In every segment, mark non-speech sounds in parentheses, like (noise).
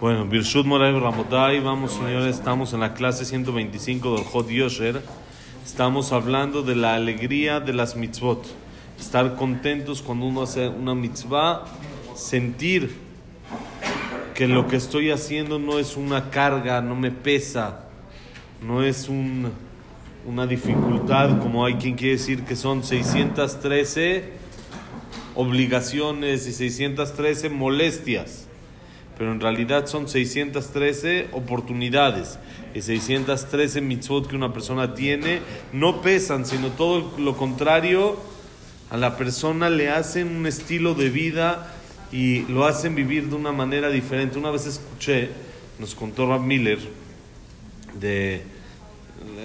Bueno, Birshut Moray Ramotay, vamos señores, estamos en la clase 125 del Hot Yosher. Estamos hablando de la alegría de las mitzvot. Estar contentos cuando uno hace una mitzvah, sentir que lo que estoy haciendo no es una carga, no me pesa, no es un, una dificultad, como hay quien quiere decir que son 613 obligaciones y 613 molestias pero en realidad son 613 oportunidades y 613 mitzvot que una persona tiene no pesan, sino todo lo contrario, a la persona le hacen un estilo de vida y lo hacen vivir de una manera diferente. Una vez escuché, nos contó Rab Miller, de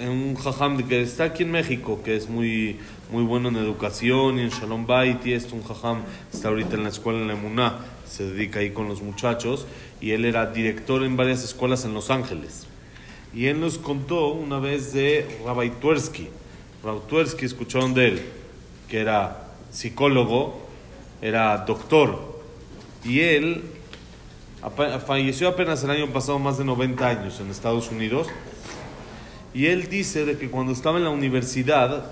un jajam que está aquí en México, que es muy, muy bueno en educación y en Shalom Bait, y esto, un jajam está ahorita en la escuela en la Emuná se dedica ahí con los muchachos y él era director en varias escuelas en Los Ángeles. Y él nos contó una vez de Rabbi Twersky. Rabbi Twersky escucharon de él, que era psicólogo, era doctor. Y él falleció apenas el año pasado, más de 90 años en Estados Unidos. Y él dice de que cuando estaba en la universidad,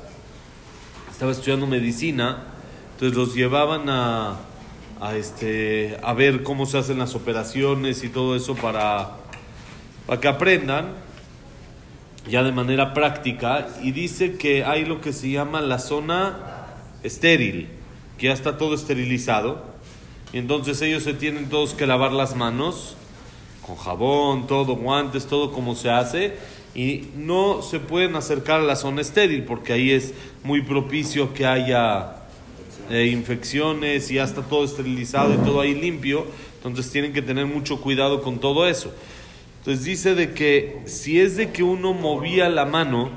estaba estudiando medicina, entonces los llevaban a, a, este, a ver cómo se hacen las operaciones y todo eso para, para que aprendan ya de manera práctica. Y dice que hay lo que se llama la zona estéril, que ya está todo esterilizado. Y entonces ellos se tienen todos que lavar las manos con jabón, todo, guantes, todo como se hace. Y no se pueden acercar a la zona estéril porque ahí es muy propicio que haya eh, infecciones y ya está todo esterilizado y todo ahí limpio, entonces tienen que tener mucho cuidado con todo eso. Entonces dice de que si es de que uno movía la mano,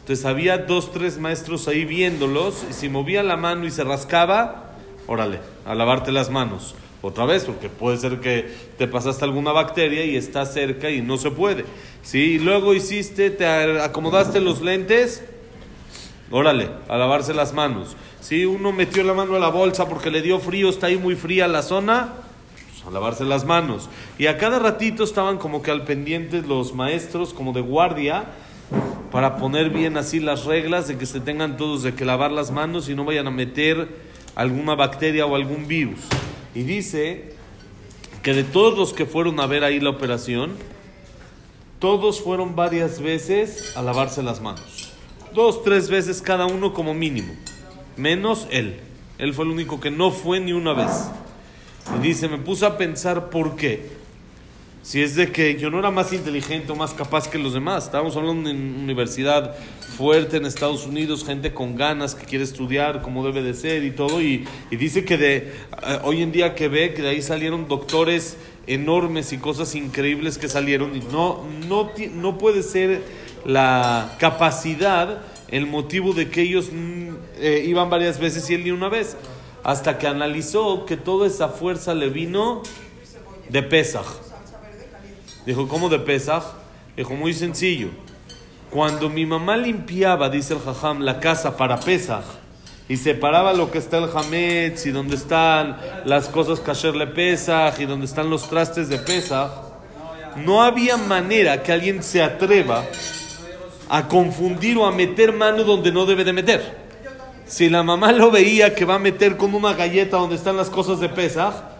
entonces había dos, tres maestros ahí viéndolos, y si movía la mano y se rascaba, órale, a lavarte las manos. Otra vez, porque puede ser que te pasaste alguna bacteria y está cerca y no se puede. Si luego hiciste, te acomodaste los lentes, órale, a lavarse las manos. Si uno metió la mano a la bolsa porque le dio frío, está ahí muy fría la zona, pues a lavarse las manos. Y a cada ratito estaban como que al pendiente los maestros, como de guardia, para poner bien así las reglas de que se tengan todos de que lavar las manos y no vayan a meter alguna bacteria o algún virus. Y dice que de todos los que fueron a ver ahí la operación, todos fueron varias veces a lavarse las manos. Dos, tres veces cada uno como mínimo menos él. Él fue el único que no fue ni una vez. Y dice, me puse a pensar por qué. Si es de que yo no era más inteligente o más capaz que los demás. Estábamos hablando de una universidad fuerte en Estados Unidos, gente con ganas que quiere estudiar como debe de ser y todo. Y, dice que de eh, hoy en día que ve que de ahí salieron doctores enormes y cosas increíbles que salieron. Y no, no, no puede ser la capacidad el motivo de que ellos mm, eh, iban varias veces y él ni una vez. Hasta que analizó que toda esa fuerza le vino de Pesach. Dijo, ¿cómo de Pesach? Dijo, muy sencillo. Cuando mi mamá limpiaba, dice el Jajam, la casa para Pesach y separaba lo que está el Hametz y donde están las cosas kasher le y donde están los trastes de Pesach, no había manera que alguien se atreva a confundir o a meter mano donde no debe de meter. Si la mamá lo veía que va a meter con una galleta donde están las cosas de pesa,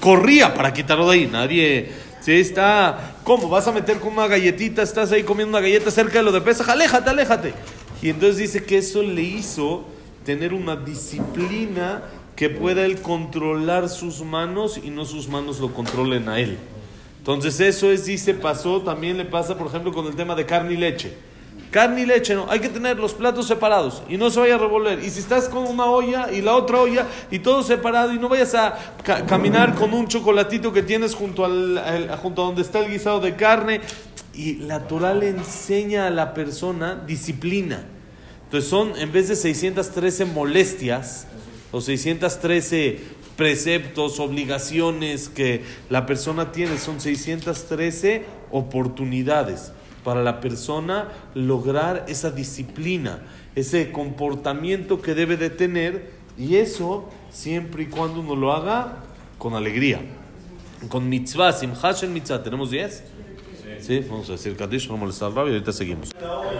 corría para quitarlo de ahí. Nadie, si está, ¿cómo? ¿Vas a meter con una galletita? Estás ahí comiendo una galleta cerca de lo de pesa, aléjate, aléjate. Y entonces dice que eso le hizo tener una disciplina que pueda él controlar sus manos y no sus manos lo controlen a él. Entonces eso es, dice, pasó, también le pasa, por ejemplo, con el tema de carne y leche. Carne y leche, no. Hay que tener los platos separados y no se vaya a revolver. Y si estás con una olla y la otra olla y todo separado y no vayas a caminar con un chocolatito que tienes junto, al, junto a donde está el guisado de carne. Y la Torah le enseña a la persona disciplina. Entonces son, en vez de 613 molestias o 613 preceptos, obligaciones que la persona tiene, son 613 oportunidades para la persona lograr esa disciplina, ese comportamiento que debe de tener y eso siempre y cuando uno lo haga con alegría. con mitzvah, simcha shel mitzvah, ¿tenemos 10? Sí, vamos a decir Kaddish, vamos a molestar al rabbi y ahorita seguimos.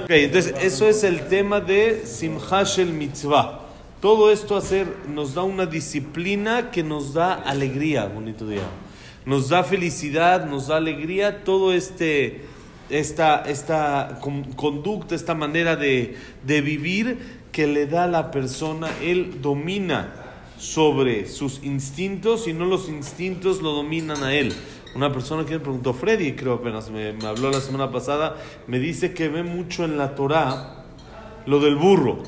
Ok, entonces eso es el tema de simcha shel mitzvah. Todo esto hacer nos da una disciplina que nos da alegría, bonito día. Nos da felicidad, nos da alegría, todo este, esta, esta con- conducta, esta manera de, de vivir que le da a la persona, él domina sobre sus instintos y no los instintos lo dominan a él. Una persona que me preguntó, Freddy, creo apenas me, me habló la semana pasada, me dice que ve mucho en la Torah lo del burro.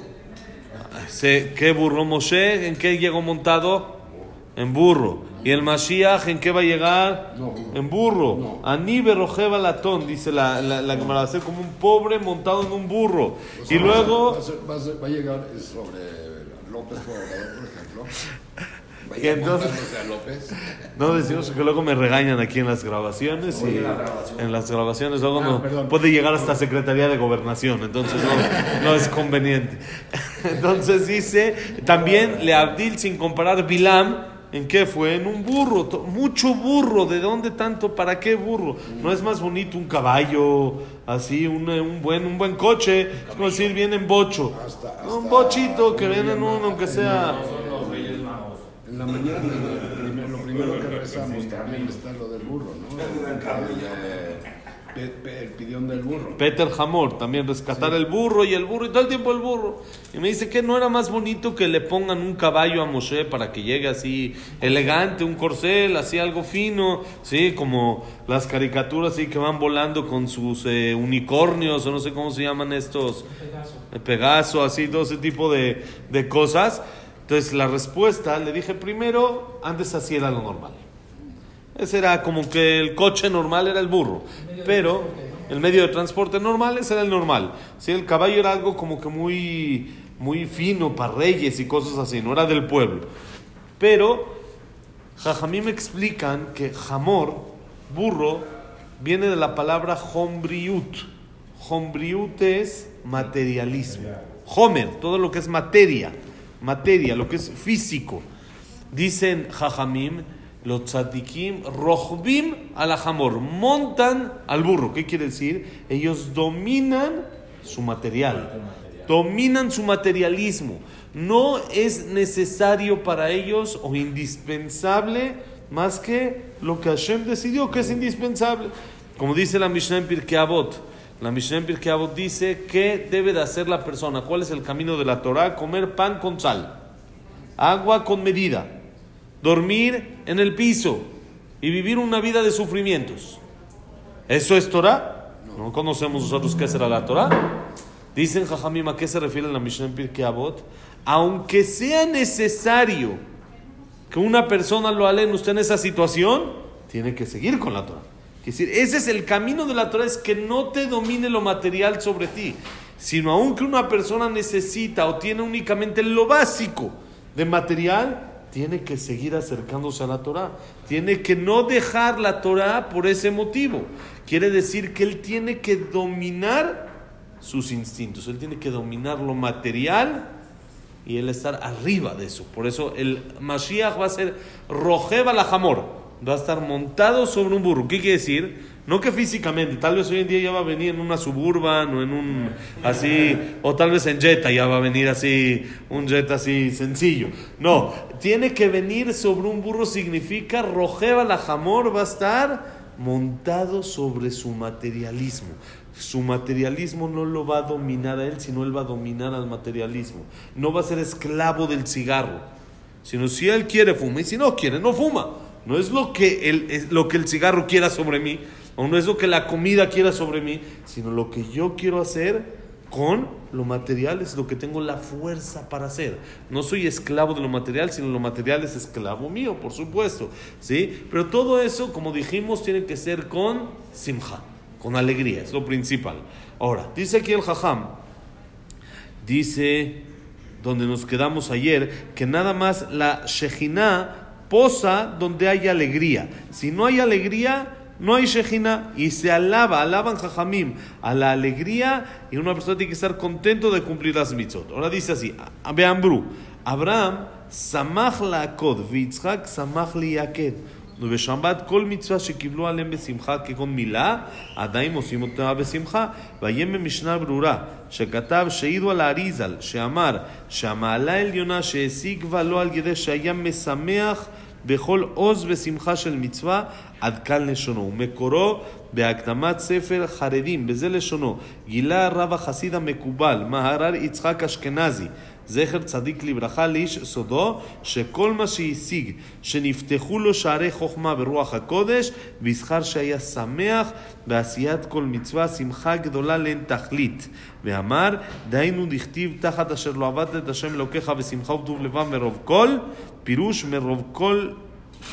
¿Qué burro Moshe? ¿En qué llegó montado? En burro. ¿Y el Mashiach en qué va a llegar? En burro. Aníbe rojeba latón, dice la, la, la Gemara, va a ser como un pobre montado en un burro. Y Va luego... a, ser- va a ser- va a llegar sobre López Obrador, por ejemplo. (laughs) Y entonces- montándose a López. No decimos que luego me regañan aquí en las grabaciones y en las grabaciones luego Ah, no- perdón. puede llegar hasta Secretaría de Gobernación, entonces no, no es conveniente. (laughs) Entonces dice, también le Abdil sin comparar Bilam, ¿en qué fue? En un burro, mucho burro, ¿de dónde tanto? ¿Para qué burro? ¿No es más bonito un caballo, así, un, un buen, un buen coche? Es como decir, viene en bocho. Hasta- un bochito que viene en uno, aunque sea... La mañana, lo primero, lo primero que rezamos también está lo del burro, ¿no? El, eh, el pidión del burro. Peter Hamor, también rescatar el burro y el burro y todo el tiempo el burro. Y me dice que no era más bonito que le pongan un caballo a Moshe para que llegue así elegante, un corcel, así algo fino, sí, como las caricaturas así que van volando con sus eh, unicornios o no sé cómo se llaman estos, el Pegaso, así, todo ese tipo de, de cosas. Entonces la respuesta, le dije primero, antes así era lo normal. Ese era como que el coche normal era el burro, pero el medio de transporte normal ese era el normal. Sí, el caballo era algo como que muy, muy fino para reyes y cosas así, no era del pueblo. Pero Jajamí me explican que jamor, burro, viene de la palabra hombriut. Hombriut es materialismo. Homer, todo lo que es materia, materia, lo que es físico. Dicen Jajamim, los tzadikim, rohbim al jamor, montan al burro. ¿Qué quiere decir? Ellos dominan su material, dominan su materialismo. No es necesario para ellos o indispensable más que lo que Hashem decidió que es indispensable. Como dice la Mishnah en Pirkei Avot, la Mishnah en Pirkei Avot dice que debe de hacer la persona. ¿Cuál es el camino de la Torah? Comer pan con sal, agua con medida, dormir en el piso y vivir una vida de sufrimientos. ¿Eso es Torah? No conocemos nosotros qué será la Torah. Dicen Jajamim, ¿a qué se refiere la Mishnah en Pirkei Avot? Aunque sea necesario que una persona lo alene usted en esa situación, tiene que seguir con la Torah. Es decir, ese es el camino de la Torah, es que no te domine lo material sobre ti, sino aunque una persona necesita o tiene únicamente lo básico de material, tiene que seguir acercándose a la Torah. Tiene que no dejar la Torah por ese motivo. Quiere decir que él tiene que dominar sus instintos, él tiene que dominar lo material y él estar arriba de eso. Por eso el Mashiach va a ser Rojeva la Jamor. Va a estar montado sobre un burro. ¿Qué quiere decir? No que físicamente, tal vez hoy en día ya va a venir en una suburban o en un así, o tal vez en Jetta ya va a venir así, un Jetta así sencillo. No, tiene que venir sobre un burro significa Rojeva la va a estar montado sobre su materialismo. Su materialismo no lo va a dominar a él, sino él va a dominar al materialismo. No va a ser esclavo del cigarro, sino si él quiere fuma y si no quiere no fuma. No es lo que el, es lo que el cigarro quiera sobre mí, o no es lo que la comida quiera sobre mí, sino lo que yo quiero hacer con lo material es lo que tengo la fuerza para hacer. No soy esclavo de lo material, sino lo material es esclavo mío, por supuesto. ¿sí? Pero todo eso, como dijimos, tiene que ser con simja, con alegría, es lo principal. Ahora, dice aquí el jajam, dice donde nos quedamos ayer, que nada más la Shejina posa donde hay alegría. Si no hay alegría, no hay Shejina y se alaba, alaban Jajamim a la alegría y una persona tiene que estar contento de cumplir las mitzvot. Ahora dice así, vean Bru, Abraham, Samach la Vitzhak, Samach li. ובשבת כל מצווה שקיבלו עליהם בשמחה כגון מילה, עדיין עושים אותה בשמחה. ויהיה במשנה ברורה, שכתב שהעידו על האריזל, שאמר שהמעלה העליונה שהשיגבה לו על ידי שהיה משמח בכל עוז ושמחה של מצווה, עד כאן לשונו. ומקורו בהקדמת ספר חרדים, בזה לשונו. גילה הרב החסיד המקובל, מהר"ר יצחק אשכנזי. זכר צדיק לברכה לאיש סודו, שכל מה שהשיג, שנפתחו לו שערי חוכמה ברוח הקודש, ויזכר שהיה שמח בעשיית כל מצווה, שמחה גדולה לאין תכלית. ואמר, דהיינו דכתיב תחת אשר לא עבדת את השם אלוקיך בשמחה וטוב לבב מרוב כל, פירוש מרוב כל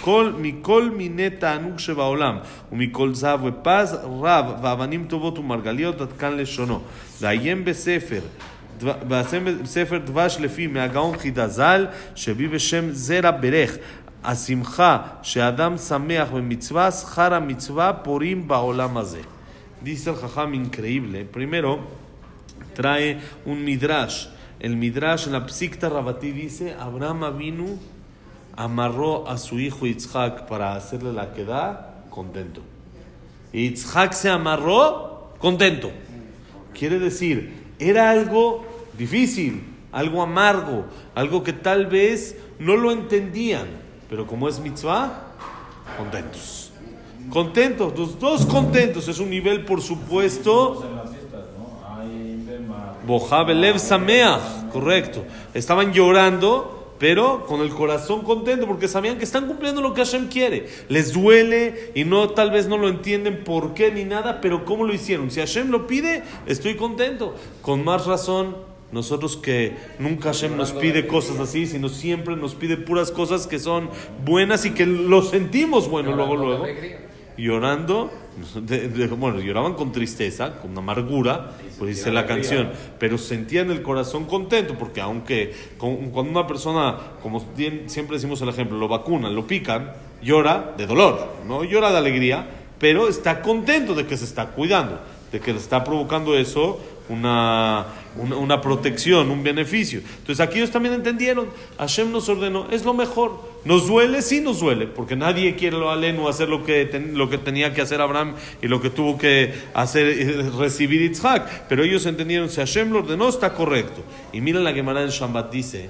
כל, מכל מיני תענוג שבעולם, ומכל זהב ופז, רב ואבנים טובות ומרגליות, עד כאן לשונו. ועיין בספר, בספר דבש לפי מהגאון חידה ז"ל, שבי בשם זרע ברך. השמחה שאדם שמח במצווה, שכר המצווה פורים בעולם הזה. Dice el jajam increíble. Primero, trae un midrash. El midrash en la psicta rabatí dice, Abraham Avinu amarró a su hijo Yitzhak para hacerle la queda contento. Y Yitzhak se amarró contento. Quiere decir, era algo difícil, algo amargo, algo que tal vez no lo entendían, pero como es mitzvah, contentos. Contentos, los dos contentos, es un nivel por supuesto. Bojabelev Sameach, correcto. Estaban llorando pero con el corazón contento porque sabían que están cumpliendo lo que Hashem quiere. Les duele y no tal vez no lo entienden por qué ni nada, pero cómo lo hicieron. Si Hashem lo pide, estoy contento. Con más razón, nosotros que nunca Hashem nos pide cosas así, sino siempre nos pide puras cosas que son buenas y que lo sentimos bueno luego, luego. Llorando, bueno, lloraban con tristeza, con amargura, pues dice la canción, pero sentían el corazón contento, porque aunque cuando una persona, como siempre decimos el ejemplo, lo vacunan, lo pican, llora de dolor, no llora de alegría, pero está contento de que se está cuidando, de que le está provocando eso una, una, protección, un beneficio. Entonces aquí ellos también entendieron, Hashem nos ordenó, es lo mejor. Nos duele, sí nos duele, porque nadie quiere lo aleno hacer lo que, lo que tenía que hacer Abraham y lo que tuvo que hacer, eh, recibir Isaac. Pero ellos entendieron, si Hashem lo ordenó, está correcto. Y mira la Gemara en Shambat dice,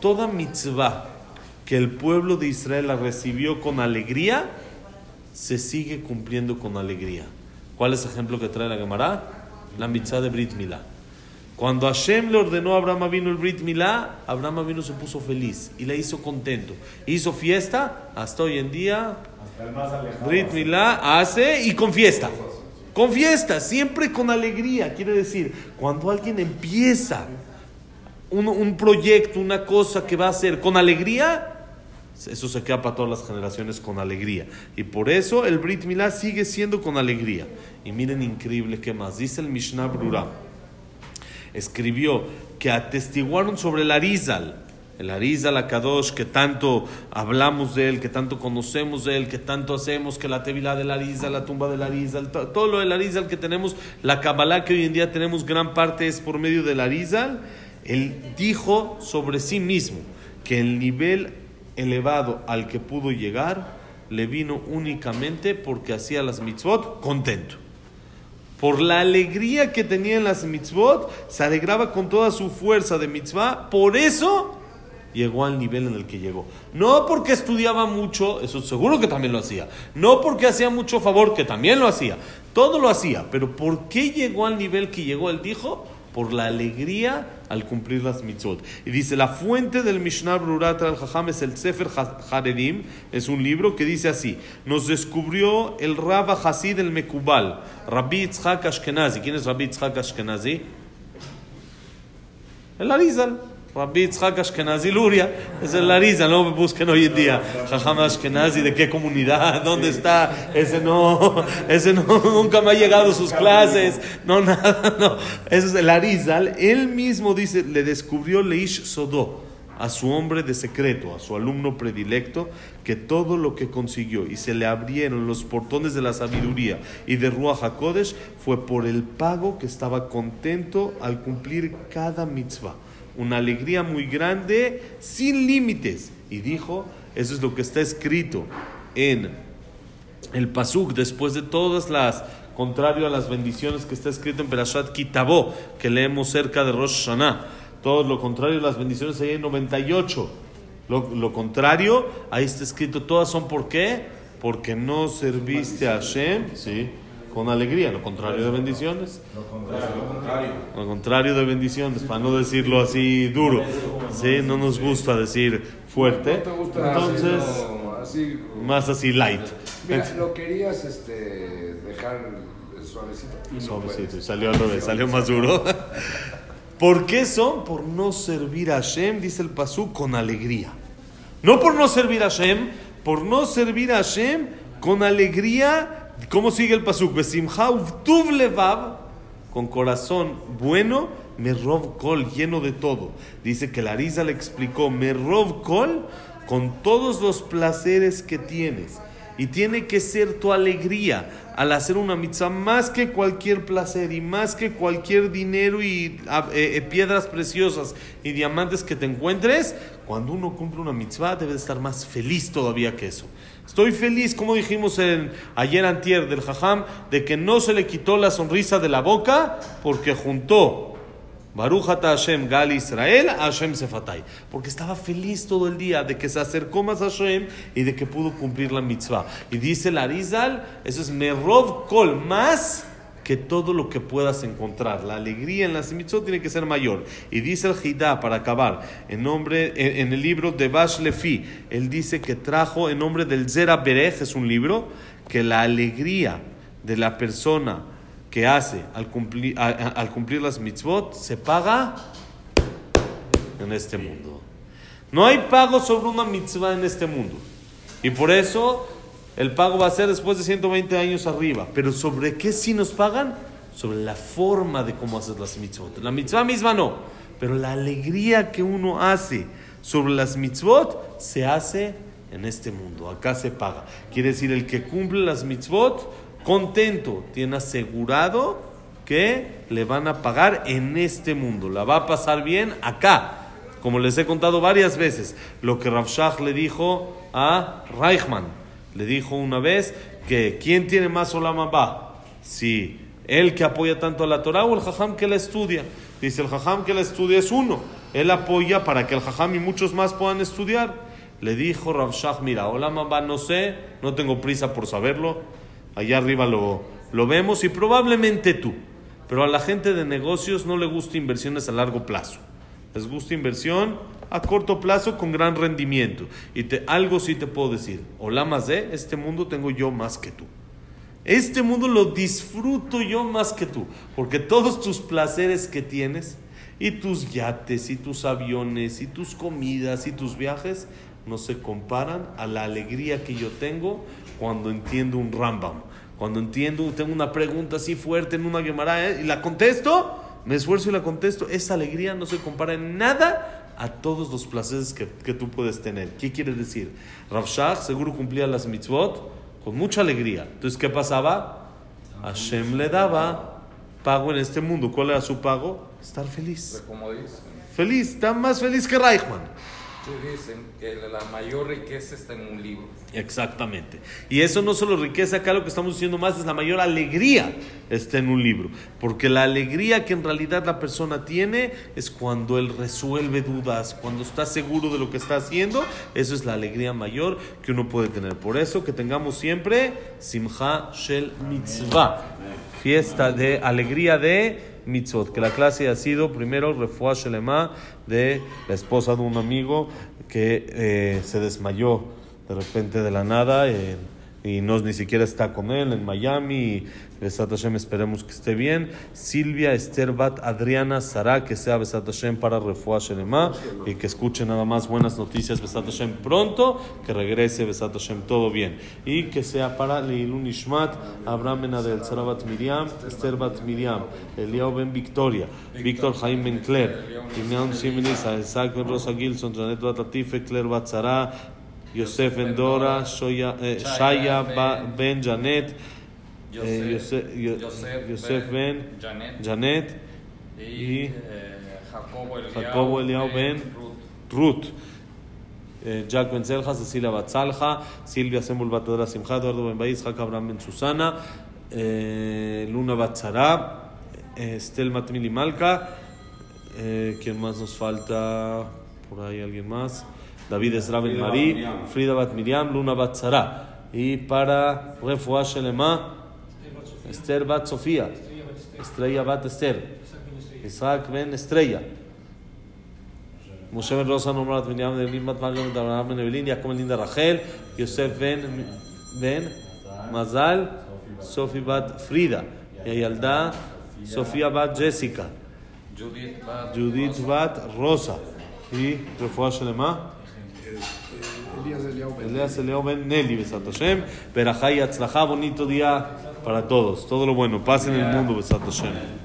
toda mitzvah que el pueblo de Israel la recibió con alegría, se sigue cumpliendo con alegría. ¿Cuál es el ejemplo que trae la Gemara? la mitzvah de Brit Milá. Cuando Hashem le ordenó a Abraham vino el Brit Milá, Abraham vino se puso feliz y le hizo contento. Hizo fiesta hasta hoy en día. Brit Milá hace y con fiesta. Con fiesta, siempre con alegría. Quiere decir, cuando alguien empieza un, un proyecto, una cosa que va a hacer con alegría, eso se queda para todas las generaciones con alegría. Y por eso el Brit Milá sigue siendo con alegría. Y miren increíble que más. Dice el Mishnah Brura. Escribió que atestiguaron sobre el Arizal. El Arizal Akadosh, que tanto hablamos de él, que tanto conocemos de él, que tanto hacemos, que la Tevilá del Arizal, la tumba del Arizal, todo lo del Arizal que tenemos, la Kabbalah que hoy en día tenemos gran parte es por medio del Arizal. Él dijo sobre sí mismo que el nivel elevado al que pudo llegar le vino únicamente porque hacía las mitzvot contento. Por la alegría que tenía en las mitzvot, se alegraba con toda su fuerza de mitzvah, por eso llegó al nivel en el que llegó. No porque estudiaba mucho, eso seguro que también lo hacía. No porque hacía mucho favor, que también lo hacía. Todo lo hacía, pero ¿por qué llegó al nivel que llegó? Él dijo, por la alegría al cumplir las mitzvot. Y dice, la fuente del Mishnah Brurat al Jajam es el Sefer Haredim, es un libro que dice así, nos descubrió el Rabba Hasid el Mekubal, Rabbi Yitzhak Ashkenazi. ¿Quién es Rabbi Yitzhak Ashkenazi? El Arizal. Rabbi Yitzhak Ashkenazi Luria, es el Larisa, no me busquen hoy en día. Jajam Ashkenazi, ¿de qué comunidad? ¿Dónde está? Ese no, ese no, nunca me ha llegado sus clases, no, nada, no. Ese es el Arizal. Él mismo dice, le descubrió Leish Sodó, a su hombre de secreto, a su alumno predilecto, que todo lo que consiguió y se le abrieron los portones de la sabiduría y de Ruach HaKodesh fue por el pago que estaba contento al cumplir cada mitzvah una alegría muy grande, sin límites. Y dijo, eso es lo que está escrito en el Pasuk, después de todas las, contrario a las bendiciones que está escrito en Perashat Kitabó, que leemos cerca de Rosh Hashanah, todo lo contrario a las bendiciones ahí en 98. Lo, lo contrario, ahí está escrito, todas son por qué? Porque no serviste a Hashem, sí, con alegría, lo contrario de bendiciones. Lo contrario. Lo contrario de bendiciones, para no decirlo así duro. Sí, no nos gusta decir fuerte. ¿No te gusta Entonces, más así light. Mira, lo querías este, dejar suavecito. y Suavecito, y salió al revés, salió más duro. (laughs) ¿Por qué son? Por no servir a Hashem, dice el Pasú, con alegría. No por no servir a Hashem, por no servir a Hashem con alegría. ¿Cómo sigue el levav, con corazón bueno, merov kol, lleno de todo. Dice que Larisa le explicó, merov kol, con todos los placeres que tienes. Y tiene que ser tu alegría al hacer una mitzvah más que cualquier placer y más que cualquier dinero y ah, eh, eh, piedras preciosas y diamantes que te encuentres. Cuando uno cumple una mitzvah debe de estar más feliz todavía que eso. Estoy feliz, como dijimos en, ayer antier del Jajam, de que no se le quitó la sonrisa de la boca porque juntó Baruch ata Hashem Gal Israel a Hashem Sefatay. Porque estaba feliz todo el día de que se acercó más a Hashem y de que pudo cumplir la mitzvah. Y dice el Arizal, eso es Merov Kol, más que todo lo que puedas encontrar. La alegría en las mitzvot tiene que ser mayor. Y dice el Hidá, para acabar, en, nombre, en, el libro de Bash Lefi, él dice que trajo en nombre del Zera Berech, es un libro, que la alegría de la persona que hace al cumplir, al cumplir las mitzvot se paga en este mundo. No hay pago sobre una mitzvah en este mundo. Y por eso el pago va a ser después de 120 años arriba. Pero ¿sobre qué sí nos pagan? Sobre la forma de cómo hacer las mitzvot. La mitzvah misma no. Pero la alegría que uno hace sobre las mitzvot se hace en este mundo. Acá se paga. Quiere decir, el que cumple las mitzvot, contento, tiene asegurado que le van a pagar en este mundo. La va a pasar bien acá. Como les he contado varias veces, lo que Rav Shach le dijo a Reichman. Le dijo una vez que ¿quién tiene más Olam? Si él que apoya tanto a la Torah o el Jajam que la estudia. Dice el Jajam que la estudia es uno. Él apoya para que el Jajam y muchos más puedan estudiar. Le dijo Rav Shach, mira, Olam Abba no sé, no tengo prisa por saberlo. Allá arriba lo, lo vemos y probablemente tú. Pero a la gente de negocios no le gusta inversiones a largo plazo. Les gusta inversión a corto plazo con gran rendimiento. Y te, algo sí te puedo decir. Hola más de este mundo tengo yo más que tú. Este mundo lo disfruto yo más que tú. Porque todos tus placeres que tienes, y tus yates, y tus aviones, y tus comidas, y tus viajes, no se comparan a la alegría que yo tengo cuando entiendo un Rambam. Cuando entiendo, tengo una pregunta así fuerte en una Gemara ¿eh? y la contesto, me esfuerzo y la contesto. Esa alegría no se compara en nada a todos los placeres que, que tú puedes tener. ¿Qué quiere decir? Rav Shach seguro cumplía las mitzvot con mucha alegría. Entonces, ¿qué pasaba? Hashem le daba pago en este mundo. ¿Cuál era su pago? Estar feliz. Feliz, está más feliz que Reichman. Sí dicen que la mayor riqueza está en un libro. Exactamente. Y eso no solo riqueza, acá lo que estamos diciendo más es la mayor alegría está en un libro. Porque la alegría que en realidad la persona tiene es cuando él resuelve dudas, cuando está seguro de lo que está haciendo. Eso es la alegría mayor que uno puede tener. Por eso que tengamos siempre Simcha Shel Mitzvah. Fiesta de alegría de mitzvot. Que la clase ha sido primero Refuah Shelema de la esposa de un amigo que eh, se desmayó de repente de la nada eh, y no ni siquiera está con él en Miami. Besat Hashem esperemos que esté bien. Silvia Esther Bat Adriana Sara, que sea Besat Hashem para Refuah Shelema y que escuche nada más buenas noticias Besat Hashem pronto, que regrese Besat Hashem todo bien. Y que sea para Leilun Ishmat, Abraham Ben Adel, Sara Bat Miriam, Esther Bat Miriam, Eliao Ben Victoria, Víctor Jaime Ben Claire, Imeon Similis, Isaac Ben Rosa Gilson, Janet Bat Latife, Claire Bat Sara, Yosef Ben Dora, eh, Shaya Ben Janet, eh, Yosef, Yo- Yosef Yosef Ben Janet y, eh, Jacobo Eliao, Ben Ruth. Eh, Jack Ben Zelja, Cecilia Batzalja, Silvia Sembul Batadra Simcha, Eduardo Ben Abraham Ben Susana, eh, Luna Batzara, eh, Estel Matmili Malka, eh, ¿quién más nos falta? Por ahí alguien más. David Ezra Ben Frida Marí, Bat Miriam. Frida Bat Miriam, Luna Batzara. Y para Refuah Shelema, Esther Bat Sofía, Estrella Bat Esther, Isaac Ben Estrella. Moshe Ben Rosa, Nomrat Ben Yam, Evelyn Bat Magam, Abraham Ben Linda Rachel, Yosef Ben, ben Mazal, Sofi Bat Frida, Yayalda, Sofía Bat Jessica, Judith Bat. Bat Rosa. Y Refuah Shelema. Elías Eliau Ben. Nelly, Besat Hashem. Berajá y Atzlajá, bonito día para todos. Todo lo bueno. Paz en el mundo, Besat Hashem.